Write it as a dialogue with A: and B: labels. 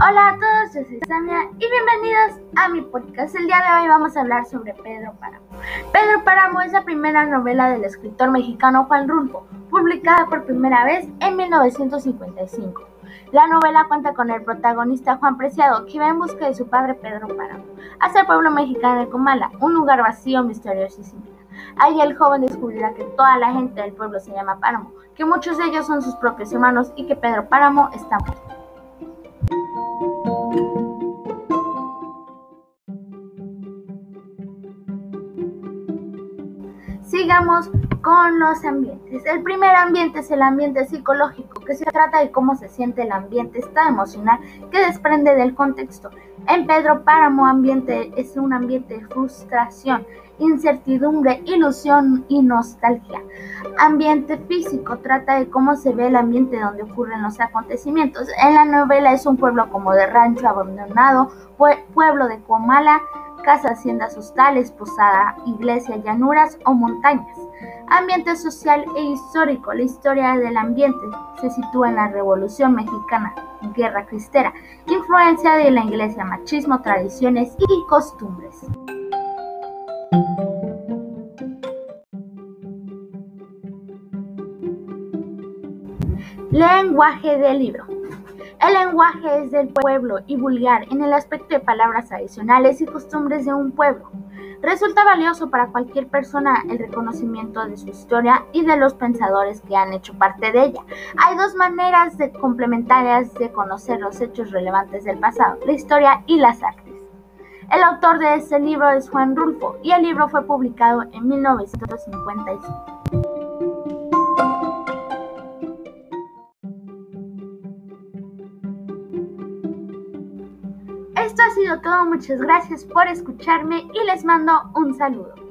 A: Hola a todos, yo soy Samia y bienvenidos a mi podcast. El día de hoy vamos a hablar sobre Pedro Páramo. Pedro Páramo es la primera novela del escritor mexicano Juan Rulfo, publicada por primera vez en 1955. La novela cuenta con el protagonista Juan Preciado, que va en busca de su padre Pedro Páramo, hacia el pueblo mexicano de Comala, un lugar vacío, misterioso y sin. Ahí el joven descubrirá que toda la gente del pueblo se llama Páramo, que muchos de ellos son sus propios hermanos y que Pedro Páramo está muerto. Sigamos con los ambientes. El primer ambiente es el ambiente psicológico, que se trata de cómo se siente el ambiente, está emocional, que desprende del contexto. En Pedro Páramo ambiente es un ambiente de frustración, incertidumbre, ilusión y nostalgia. Ambiente físico trata de cómo se ve el ambiente donde ocurren los acontecimientos. En la novela es un pueblo como de rancho abandonado, pueblo de Comala, casa, haciendas hostales, posada, iglesia, llanuras o montañas. Ambiente social e histórico. La historia del ambiente se sitúa en la Revolución Mexicana, Guerra Cristera, influencia de la iglesia, machismo, tradiciones y costumbres. Lenguaje del libro. El lenguaje es del pueblo y vulgar en el aspecto de palabras adicionales y costumbres de un pueblo. Resulta valioso para cualquier persona el reconocimiento de su historia y de los pensadores que han hecho parte de ella. Hay dos maneras de complementarias de conocer los hechos relevantes del pasado, la historia y las artes. El autor de este libro es Juan Rulfo y el libro fue publicado en 1955. Esto ha sido todo, muchas gracias por escucharme y les mando un saludo.